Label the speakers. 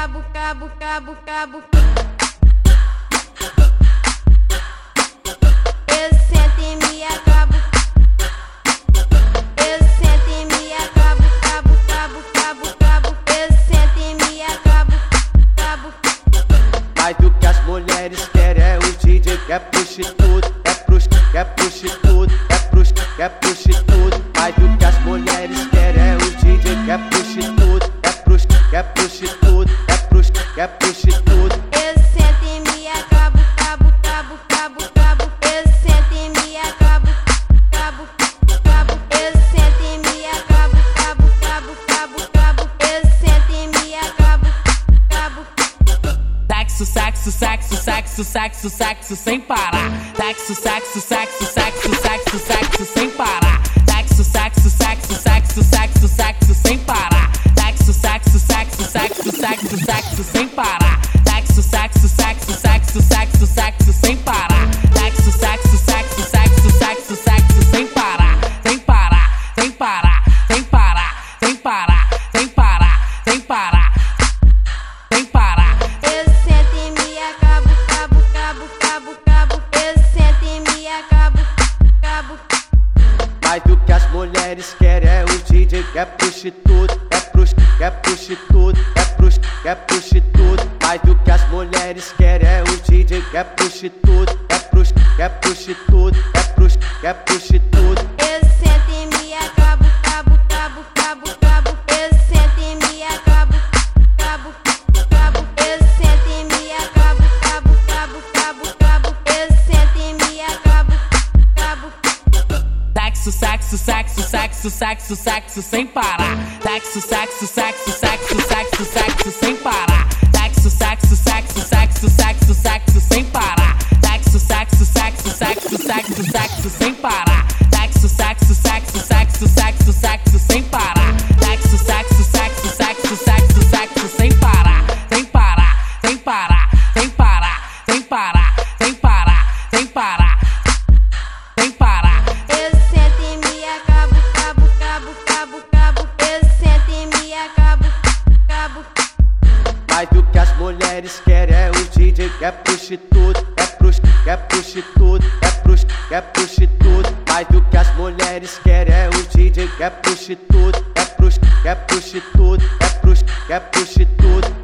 Speaker 1: cabo, cabo, cabo, cabo. Eu sento e me acabo. Eu sento e me acabo, cabo, cabo, cabo, cabo. Eu sento e me acabo, cabo.
Speaker 2: Mais do que as mulheres querem é o DJ que é prostituto, é prosti, é prostituto, é prosti, é prostituto. Mais do que as mulheres querem é o DJ que é prostituto, é prosti, é prostituto,
Speaker 3: Sexo, sexo, sexo, sexo, sexo, sexo sem parar. Sexo, sexo, sexo, sexo, sexo, sexo sem parar. Sexo, sexo, sexo, sexo, sexo, sexo sem parar. Sexo, sexo, sexo, sexo, sexo, sexo sem parar. Sexo, sexo, sexo, sexo, sexo, sexo sem parar. Sexo, sexo, sexo, sexo, sexo, sexo sem parar. Sem parar, sem parar, sem parar, sem parar, sem parar, sem parar,
Speaker 2: mulheres querem é o DJ que é prostituto, é prosti, é prostituto, é prosti, é prostituto. Mais do que as mulheres querem é o DJ que é prostituto, é prosti, é prostituto, é prosti, é prostituto.
Speaker 3: Sexo, sexo, sexo, sexo, sexo, sem parar. Sexo, sexo, sexo, sexo, sexo, sexo sem parar. Sexo, sexo, sexo, sexo, sexo, sexo sem parar. Sexo, sexo, sexo, sexo, sexo, sexo sem parar. Sexo, sexo, sexo, sexo, sexo, sexo sem parar. Sexo, sexo, sexo, sexo, sexo, sexo sem parar. Sem parar, sem parar, sem parar, sem parar, sem parar, sem parar,
Speaker 2: mulheres querem é o DJ que é prostituto, é prosti, é prostituto, é prosti, é prostituto. Mais do que as mulheres querem é o DJ que é prostituto, é prosti, é prostituto, é prosti, é prostituto.